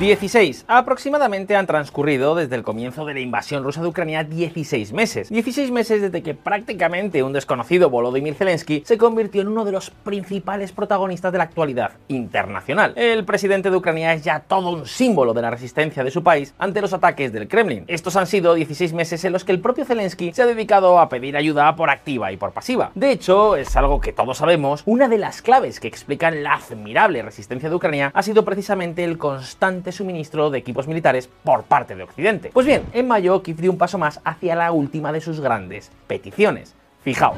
16. Aproximadamente han transcurrido desde el comienzo de la invasión rusa de Ucrania 16 meses. 16 meses desde que prácticamente un desconocido Volodymyr Zelensky se convirtió en uno de los principales protagonistas de la actualidad internacional. El presidente de Ucrania es ya todo un símbolo de la resistencia de su país ante los ataques del Kremlin. Estos han sido 16 meses en los que el propio Zelensky se ha dedicado a pedir ayuda por activa y por pasiva. De hecho, es algo que todos sabemos, una de las claves que explican la admirable resistencia de Ucrania ha sido precisamente el constante suministro de equipos militares por parte de Occidente. Pues bien, en mayo Kiev dio un paso más hacia la última de sus grandes peticiones. Fijaos.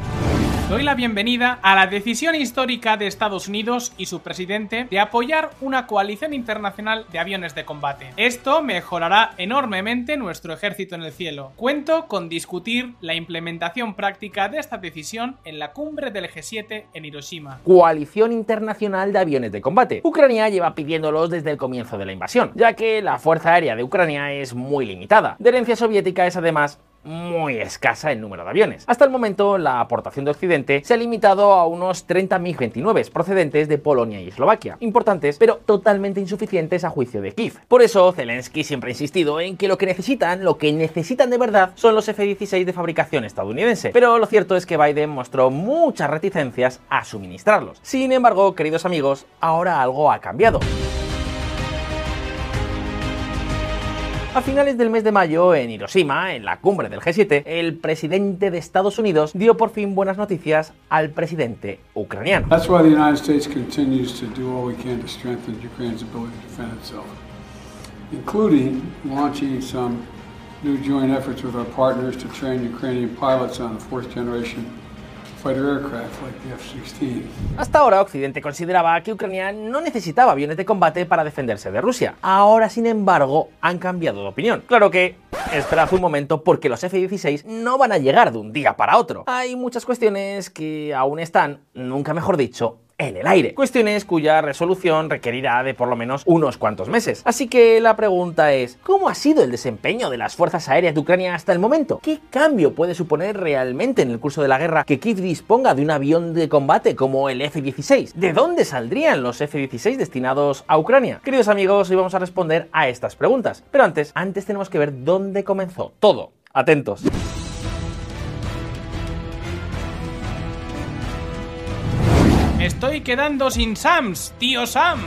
Doy la bienvenida a la decisión histórica de Estados Unidos y su presidente de apoyar una coalición internacional de aviones de combate. Esto mejorará enormemente nuestro ejército en el cielo. Cuento con discutir la implementación práctica de esta decisión en la cumbre del G7 en Hiroshima. Coalición Internacional de Aviones de Combate. Ucrania lleva pidiéndolos desde el comienzo de la invasión, ya que la Fuerza Aérea de Ucrania es muy limitada. De herencia soviética es además muy escasa el número de aviones. Hasta el momento, la aportación de Occidente se ha limitado a unos 30 MiG-29 procedentes de Polonia y Eslovaquia. Importantes, pero totalmente insuficientes a juicio de Kiev. Por eso, Zelensky siempre ha insistido en que lo que necesitan, lo que necesitan de verdad, son los F-16 de fabricación estadounidense. Pero lo cierto es que Biden mostró muchas reticencias a suministrarlos. Sin embargo, queridos amigos, ahora algo ha cambiado. A finales del mes de mayo, en Hiroshima, en la cumbre del G7, el presidente de Estados Unidos dio por fin buenas noticias al presidente ucraniano. That's why the United States continues to do all we can to strengthen Ukraine's ability to defend itself, including launching some new joint efforts with our partners to train Ukrainian pilots on the fourth generation hasta ahora Occidente consideraba que Ucrania no necesitaba aviones de combate para defenderse de Rusia. Ahora, sin embargo, han cambiado de opinión. Claro que esperad un momento porque los F-16 no van a llegar de un día para otro. Hay muchas cuestiones que aún están, nunca mejor dicho, en el aire. Cuestiones cuya resolución requerirá de por lo menos unos cuantos meses. Así que la pregunta es, ¿cómo ha sido el desempeño de las fuerzas aéreas de Ucrania hasta el momento? ¿Qué cambio puede suponer realmente en el curso de la guerra que Kiev disponga de un avión de combate como el F-16? ¿De dónde saldrían los F-16 destinados a Ucrania? Queridos amigos, hoy vamos a responder a estas preguntas. Pero antes, antes tenemos que ver dónde comenzó todo. Atentos. Estoy quedando sin Sams, tío Sam.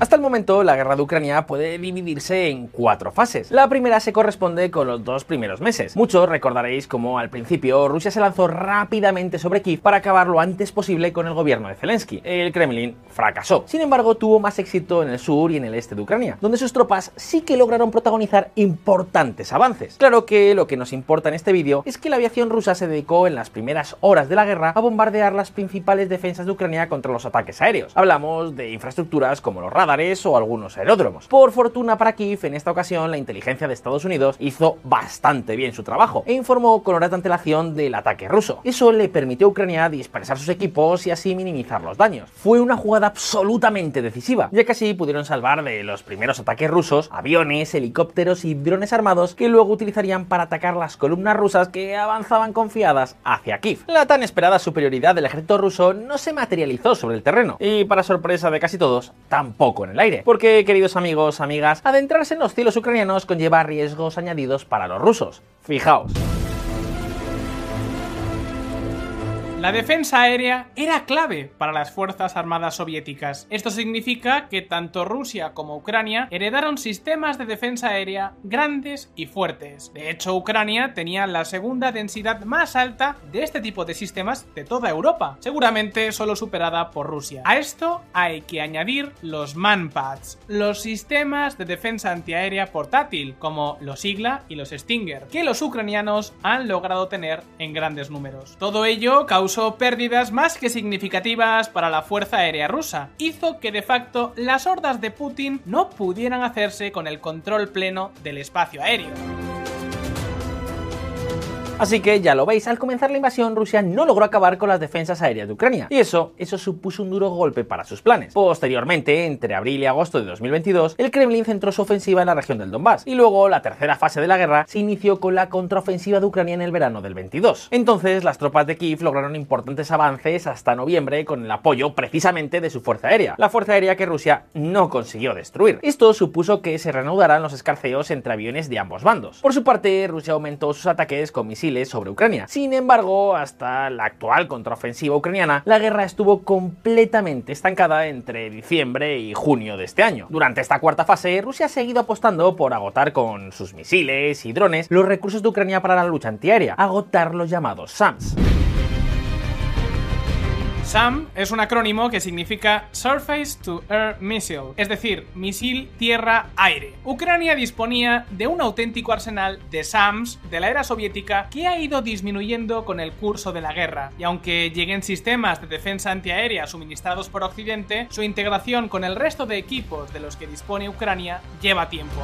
Hasta el momento, la guerra de Ucrania puede dividirse en cuatro fases. La primera se corresponde con los dos primeros meses. Muchos recordaréis como al principio Rusia se lanzó rápidamente sobre Kiev para acabar lo antes posible con el gobierno de Zelensky. El Kremlin fracasó. Sin embargo, tuvo más éxito en el sur y en el este de Ucrania, donde sus tropas sí que lograron protagonizar importantes avances. Claro que lo que nos importa en este vídeo es que la aviación rusa se dedicó en las primeras horas de la guerra a bombardear las principales defensas de Ucrania contra los ataques aéreos. Hablamos de infraestructuras como los radares, o algunos aeródromos. Por fortuna para Kiev, en esta ocasión la inteligencia de Estados Unidos hizo bastante bien su trabajo e informó con hora de antelación del ataque ruso. Eso le permitió a Ucrania dispersar sus equipos y así minimizar los daños. Fue una jugada absolutamente decisiva, ya que así pudieron salvar de los primeros ataques rusos aviones, helicópteros y drones armados que luego utilizarían para atacar las columnas rusas que avanzaban confiadas hacia Kiev. La tan esperada superioridad del ejército ruso no se materializó sobre el terreno y para sorpresa de casi todos, tampoco en el aire. Porque, queridos amigos, amigas, adentrarse en los cielos ucranianos conlleva riesgos añadidos para los rusos. Fijaos. La defensa aérea era clave para las Fuerzas Armadas soviéticas. Esto significa que tanto Rusia como Ucrania heredaron sistemas de defensa aérea grandes y fuertes. De hecho, Ucrania tenía la segunda densidad más alta de este tipo de sistemas de toda Europa, seguramente solo superada por Rusia. A esto hay que añadir los Manpads, los sistemas de defensa antiaérea portátil, como los Igla y los Stinger, que los ucranianos han logrado tener en grandes números. Todo ello causa causó pérdidas más que significativas para la Fuerza Aérea Rusa. Hizo que de facto las hordas de Putin no pudieran hacerse con el control pleno del espacio aéreo. Así que ya lo veis, al comenzar la invasión, Rusia no logró acabar con las defensas aéreas de Ucrania. Y eso, eso supuso un duro golpe para sus planes. Posteriormente, entre abril y agosto de 2022, el Kremlin centró su ofensiva en la región del Donbass. Y luego, la tercera fase de la guerra se inició con la contraofensiva de Ucrania en el verano del 22. Entonces, las tropas de Kiev lograron importantes avances hasta noviembre con el apoyo precisamente de su fuerza aérea. La fuerza aérea que Rusia no consiguió destruir. Esto supuso que se reanudaran los escarceos entre aviones de ambos bandos. Por su parte, Rusia aumentó sus ataques con misiles sobre Ucrania. Sin embargo, hasta la actual contraofensiva ucraniana, la guerra estuvo completamente estancada entre diciembre y junio de este año. Durante esta cuarta fase, Rusia ha seguido apostando por agotar con sus misiles y drones los recursos de Ucrania para la lucha antiaérea, agotar los llamados SAMs. SAM es un acrónimo que significa Surface to Air Missile, es decir, misil tierra-aire. Ucrania disponía de un auténtico arsenal de SAMs de la era soviética que ha ido disminuyendo con el curso de la guerra, y aunque lleguen sistemas de defensa antiaérea suministrados por Occidente, su integración con el resto de equipos de los que dispone Ucrania lleva tiempo.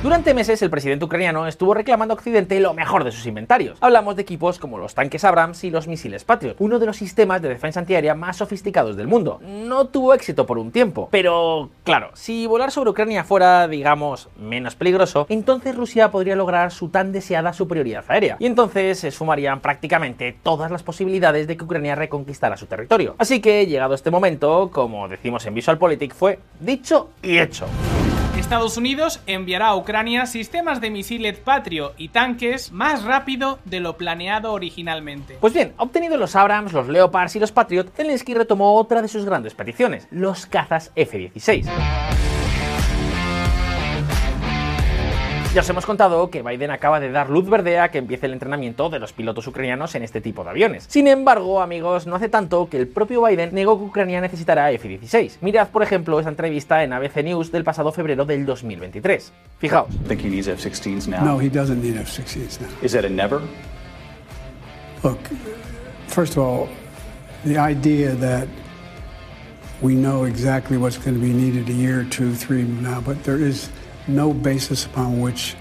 Durante meses el presidente ucraniano estuvo reclamando a Occidente lo mejor de sus inventarios. Hablamos de equipos como los tanques Abrams y los misiles Patriot, uno de los sistemas de defensa antiaérea más sofisticados del mundo. No tuvo éxito por un tiempo, pero claro, si volar sobre Ucrania fuera, digamos, menos peligroso, entonces Rusia podría lograr su tan deseada superioridad aérea, y entonces se sumarían prácticamente todas las posibilidades de que Ucrania reconquistara su territorio. Así que, llegado este momento, como decimos en VisualPolitik, fue dicho y hecho. Estados Unidos enviará a Ucrania sistemas de misiles Patrio y tanques más rápido de lo planeado originalmente. Pues bien, obtenido los Abrams, los Leopards y los Patriot, Zelensky retomó otra de sus grandes peticiones, los cazas F-16. Ya os hemos contado que Biden acaba de dar luz verde a que empiece el entrenamiento de los pilotos ucranianos en este tipo de aviones. Sin embargo, amigos, no hace tanto que el propio Biden negó que Ucrania necesitará F-16. Mirad, por ejemplo, esta entrevista en ABC News del pasado febrero del 2023. Fijaos. Think he needs F-16s now? No, he doesn't need F-16s now. Is that a never? Look, first of all, the idea that we know exactly what's going to be needed a year, two, three now, but there is no basis upon which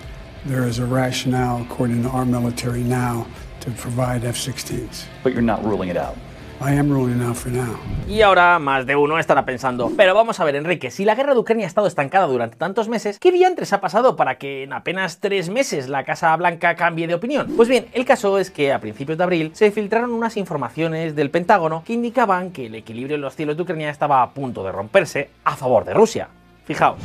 there is a rationale, according to our military now, to provide F 16s. But you're not ruling it out. I am ruling out for now. Y ahora más de uno estará pensando, pero vamos a ver Enrique, si la guerra de Ucrania ha estado estancada durante tantos meses, ¿qué diantres ha pasado para que en apenas tres meses la Casa Blanca cambie de opinión? Pues bien, el caso es que a principios de abril se filtraron unas informaciones del Pentágono que indicaban que el equilibrio en los cielos de Ucrania estaba a punto de romperse a favor de Rusia. Fijaos.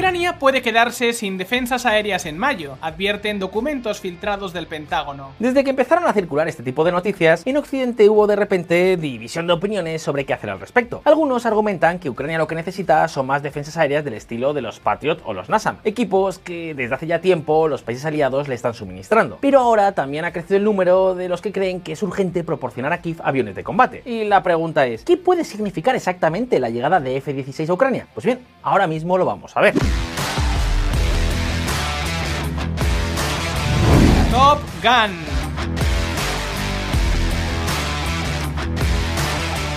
Ucrania puede quedarse sin defensas aéreas en mayo, advierten documentos filtrados del Pentágono. Desde que empezaron a circular este tipo de noticias, en Occidente hubo de repente división de opiniones sobre qué hacer al respecto. Algunos argumentan que Ucrania lo que necesita son más defensas aéreas del estilo de los Patriot o los NASAM, equipos que desde hace ya tiempo los países aliados le están suministrando. Pero ahora también ha crecido el número de los que creen que es urgente proporcionar a Kiev aviones de combate. Y la pregunta es, ¿qué puede significar exactamente la llegada de F-16 a Ucrania? Pues bien, ahora mismo lo vamos a ver. Top Gun.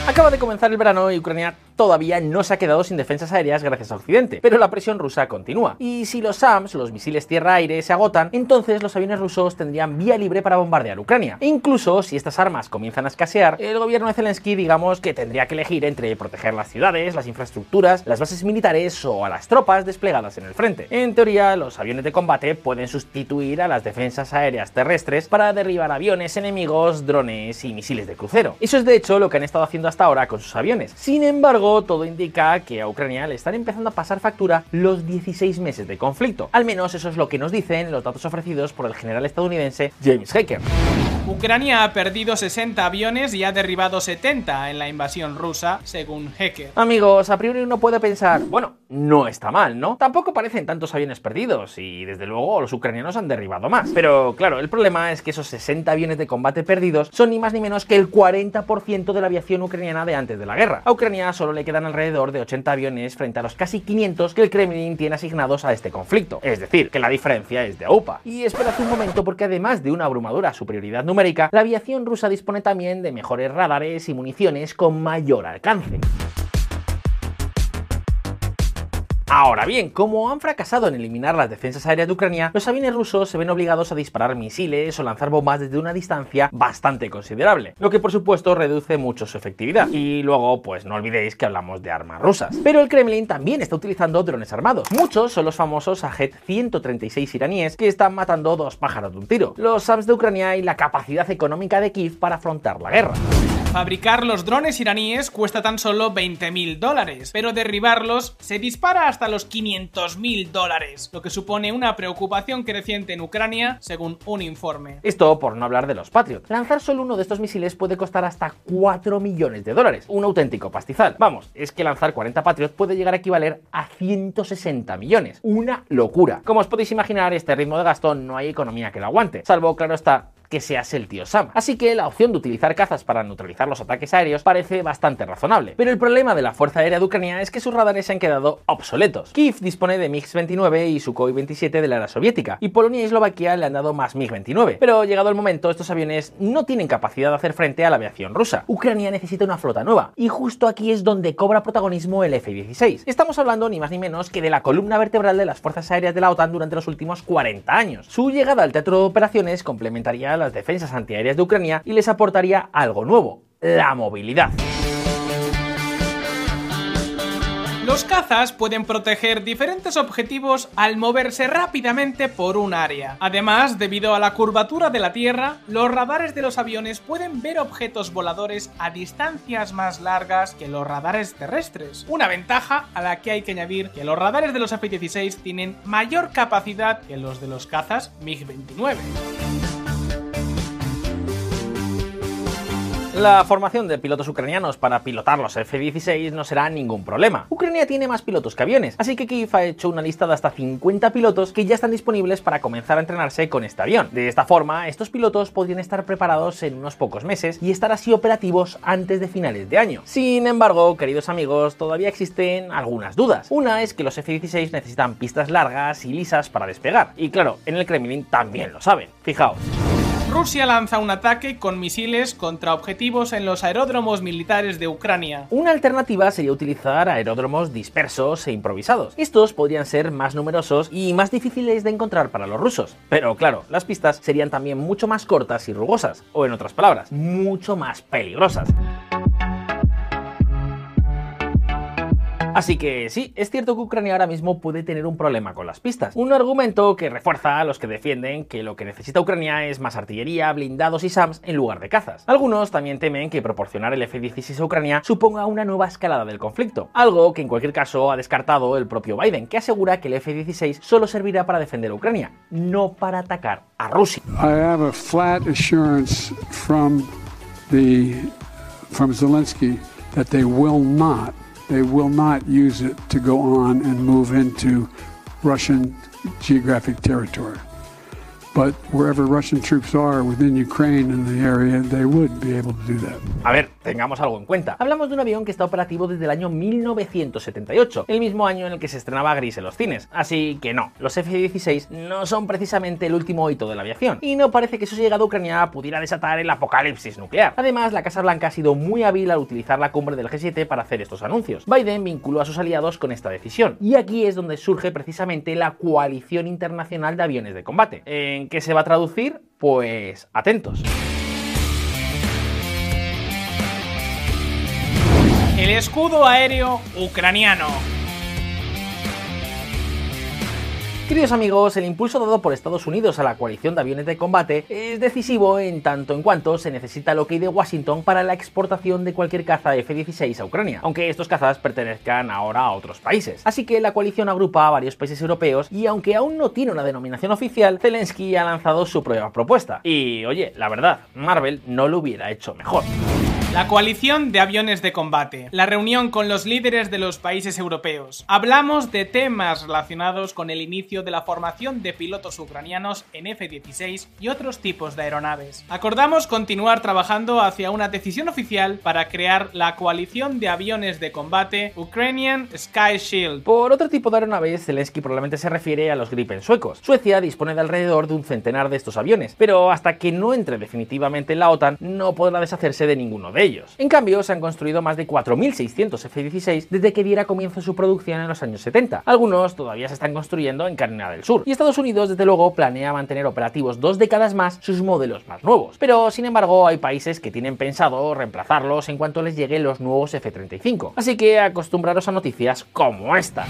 Acaba de comenzar el verano y Ucrania todavía no se ha quedado sin defensas aéreas gracias a Occidente, pero la presión rusa continúa. Y si los SAMs, los misiles tierra-aire, se agotan, entonces los aviones rusos tendrían vía libre para bombardear Ucrania. E incluso si estas armas comienzan a escasear, el gobierno de Zelensky digamos que tendría que elegir entre proteger las ciudades, las infraestructuras, las bases militares o a las tropas desplegadas en el frente. En teoría, los aviones de combate pueden sustituir a las defensas aéreas terrestres para derribar aviones enemigos, drones y misiles de crucero. Eso es de hecho lo que han estado haciendo hasta ahora con sus aviones. Sin embargo, todo indica que a Ucrania le están empezando a pasar factura los 16 meses de conflicto. Al menos eso es lo que nos dicen los datos ofrecidos por el general estadounidense James Hacker. Ucrania ha perdido 60 aviones y ha derribado 70 en la invasión rusa, según Hacker. Amigos, a priori uno puede pensar, bueno, no está mal, ¿no? Tampoco parecen tantos aviones perdidos y desde luego los ucranianos han derribado más. Pero claro, el problema es que esos 60 aviones de combate perdidos son ni más ni menos que el 40% de la aviación ucraniana de antes de la guerra. A Ucrania solo le quedan alrededor de 80 aviones frente a los casi 500 que el Kremlin tiene asignados a este conflicto. Es decir, que la diferencia es de AUPA. Y esperad un momento porque además de una abrumadora superioridad numérica, la aviación rusa dispone también de mejores radares y municiones con mayor alcance. Ahora bien, como han fracasado en eliminar las defensas aéreas de Ucrania, los aviones rusos se ven obligados a disparar misiles o lanzar bombas desde una distancia bastante considerable, lo que por supuesto reduce mucho su efectividad. Y luego, pues no olvidéis que hablamos de armas rusas. Pero el Kremlin también está utilizando drones armados. Muchos son los famosos Ajet 136 iraníes que están matando dos pájaros de un tiro, los SAMs de Ucrania y la capacidad económica de Kiev para afrontar la guerra. Fabricar los drones iraníes cuesta tan solo 20.000 dólares, pero derribarlos se dispara hasta los 500.000 dólares, lo que supone una preocupación creciente en Ucrania, según un informe. Esto por no hablar de los Patriot. Lanzar solo uno de estos misiles puede costar hasta 4 millones de dólares, un auténtico pastizal. Vamos, es que lanzar 40 Patriot puede llegar a equivaler a 160 millones, una locura. Como os podéis imaginar, este ritmo de gasto no hay economía que lo aguante, salvo, claro está, que seas el tío Sam. Así que la opción de utilizar cazas para neutralizar los ataques aéreos parece bastante razonable. Pero el problema de la Fuerza Aérea de Ucrania es que sus radares se han quedado obsoletos. Kiev dispone de MiG-29 y Sukhoi 27 de la era soviética, y Polonia y Eslovaquia le han dado más MiG-29. Pero llegado el momento, estos aviones no tienen capacidad de hacer frente a la aviación rusa. Ucrania necesita una flota nueva, y justo aquí es donde cobra protagonismo el F-16. Estamos hablando ni más ni menos que de la columna vertebral de las fuerzas aéreas de la OTAN durante los últimos 40 años. Su llegada al teatro de operaciones complementaría las defensas antiaéreas de Ucrania y les aportaría algo nuevo, la movilidad. Los cazas pueden proteger diferentes objetivos al moverse rápidamente por un área. Además, debido a la curvatura de la Tierra, los radares de los aviones pueden ver objetos voladores a distancias más largas que los radares terrestres. Una ventaja a la que hay que añadir que los radares de los F-16 tienen mayor capacidad que los de los cazas MiG-29. La formación de pilotos ucranianos para pilotar los F-16 no será ningún problema. Ucrania tiene más pilotos que aviones, así que Kiev ha hecho una lista de hasta 50 pilotos que ya están disponibles para comenzar a entrenarse con este avión. De esta forma, estos pilotos podrían estar preparados en unos pocos meses y estar así operativos antes de finales de año. Sin embargo, queridos amigos, todavía existen algunas dudas. Una es que los F-16 necesitan pistas largas y lisas para despegar, y claro, en el Kremlin también lo saben. Fijaos. Rusia lanza un ataque con misiles contra objetivos en los aeródromos militares de Ucrania. Una alternativa sería utilizar aeródromos dispersos e improvisados. Estos podrían ser más numerosos y más difíciles de encontrar para los rusos. Pero claro, las pistas serían también mucho más cortas y rugosas, o en otras palabras, mucho más peligrosas. Así que sí, es cierto que Ucrania ahora mismo puede tener un problema con las pistas. Un argumento que refuerza a los que defienden que lo que necesita Ucrania es más artillería, blindados y SAMs en lugar de cazas. Algunos también temen que proporcionar el F-16 a Ucrania suponga una nueva escalada del conflicto, algo que en cualquier caso ha descartado el propio Biden, que asegura que el F-16 solo servirá para defender a Ucrania, no para atacar a Rusia. I have a flat assurance from the from Zelensky that they will not they will not use it to go on and move into Russian geographic territory. But wherever Russian troops are within Ukraine in the area, they would be able to do that. A ver, tengamos algo en cuenta. Hablamos de un avión que está operativo desde el año 1978, el mismo año en el que se estrenaba Gris en los cines. Así que no, los F-16 no son precisamente el último hito de la aviación, y no parece que su llegada a Ucrania pudiera desatar el apocalipsis nuclear. Además, la Casa Blanca ha sido muy hábil al utilizar la cumbre del G7 para hacer estos anuncios. Biden vinculó a sus aliados con esta decisión, y aquí es donde surge precisamente la coalición internacional de aviones de combate. ¿En qué se va a traducir? Pues atentos. Escudo aéreo ucraniano. Queridos amigos, el impulso dado por Estados Unidos a la coalición de aviones de combate es decisivo en tanto en cuanto se necesita el ok de Washington para la exportación de cualquier caza F-16 a Ucrania, aunque estos cazas pertenezcan ahora a otros países. Así que la coalición agrupa a varios países europeos y aunque aún no tiene una denominación oficial, Zelensky ha lanzado su prueba propuesta. Y oye, la verdad, Marvel no lo hubiera hecho mejor. La coalición de aviones de combate. La reunión con los líderes de los países europeos. Hablamos de temas relacionados con el inicio de la formación de pilotos ucranianos en F-16 y otros tipos de aeronaves. Acordamos continuar trabajando hacia una decisión oficial para crear la coalición de aviones de combate Ukrainian Sky Shield. Por otro tipo de aeronaves, Zelensky probablemente se refiere a los Gripen suecos. Suecia dispone de alrededor de un centenar de estos aviones, pero hasta que no entre definitivamente en la OTAN, no podrá deshacerse de ninguno de de ellos. En cambio, se han construido más de 4.600 F-16 desde que diera comienzo su producción en los años 70. Algunos todavía se están construyendo en Carolina del Sur. Y Estados Unidos, desde luego, planea mantener operativos dos décadas más sus modelos más nuevos. Pero, sin embargo, hay países que tienen pensado reemplazarlos en cuanto les lleguen los nuevos F-35. Así que acostumbraros a noticias como esta.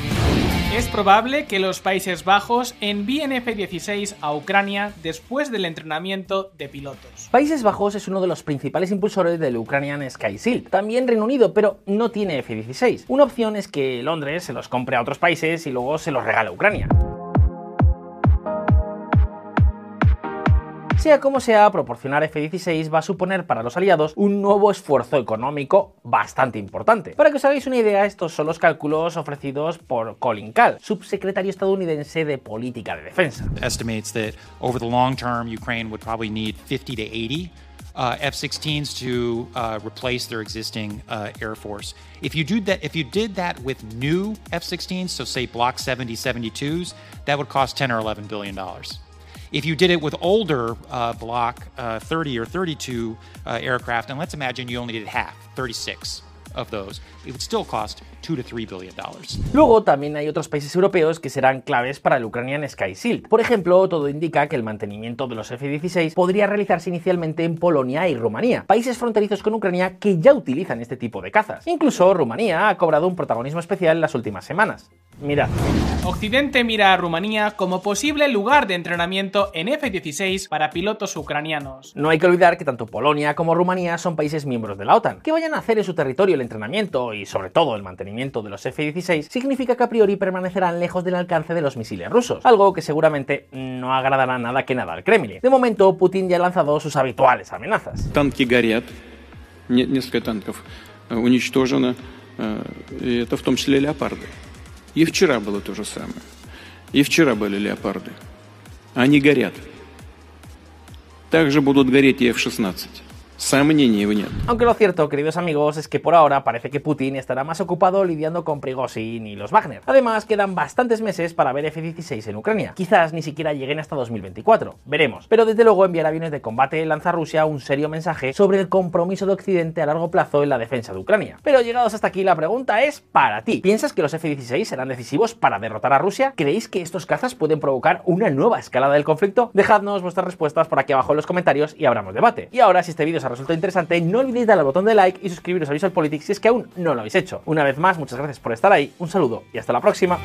Es probable que los Países Bajos envíen F-16 a Ucrania después del entrenamiento de pilotos. Países Bajos es uno de los principales impulsores del Ukrainian Sky Shield, también Reino Unido, pero no tiene F-16. Una opción es que Londres se los compre a otros países y luego se los regale a Ucrania. Sea como sea, proporcionar F-16 va a suponer para los aliados un nuevo esfuerzo económico bastante importante. Para que os hagáis una idea, estos son los cálculos ofrecidos por Colin Kahl, subsecretario estadounidense de política de defensa. Estimates that over the long term, Ukraine would probably need 50 to 80 uh, F-16s to uh, replace their existing uh, Air Force. If you do did that with new F-16s, so say Block 70, 72s, that would cost 10 or 11 billion dollars. If you did it with older uh, Block uh, 30 or 32 uh, aircraft, and let's imagine you only did half, 36 of those, it would still cost 2 to 3 billion dollars. Luego también hay otros países europeos que serán claves para el Ukrainian Sky Shield. Por ejemplo, todo indica que el mantenimiento de los F-16 podría realizarse inicialmente en Polonia y Rumanía, países fronterizos con Ucrania que ya utilizan este tipo de cazas. Incluso Rumanía ha cobrado un protagonismo especial en las últimas semanas. Mirad. Occidente mira a Rumanía como posible lugar de entrenamiento en F-16 para pilotos ucranianos. No hay que olvidar que tanto Polonia como Rumanía son países miembros de la OTAN. Que vayan a hacer en su territorio el entrenamiento y sobre todo el mantenimiento de los F-16 significa que a priori permanecerán lejos del alcance de los misiles rusos, algo que seguramente no agradará nada que nada al Kremlin. De momento, Putin ya ha lanzado sus habituales amenazas. Танки горят, не- несколько танков э, уничтожено, э, и это в том числе леопарды. И вчера было то же самое. И вчера были леопарды. Они горят. Также будут гореть и F-16. Aunque lo cierto, queridos amigos, es que por ahora parece que Putin estará más ocupado lidiando con Prigozhin y los Wagner. Además, quedan bastantes meses para ver F-16 en Ucrania. Quizás ni siquiera lleguen hasta 2024. Veremos. Pero desde luego enviar aviones de combate lanza Rusia un serio mensaje sobre el compromiso de Occidente a largo plazo en la defensa de Ucrania. Pero llegados hasta aquí, la pregunta es para ti. ¿Piensas que los F-16 serán decisivos para derrotar a Rusia? ¿Creéis que estos cazas pueden provocar una nueva escalada del conflicto? Dejadnos vuestras respuestas por aquí abajo en los comentarios y abramos debate. Y ahora, si este vídeo os ha resultado interesante, no olvidéis darle al botón de like y suscribiros a Visual Politics si es que aún no lo habéis hecho. Una vez más, muchas gracias por estar ahí, un saludo y hasta la próxima.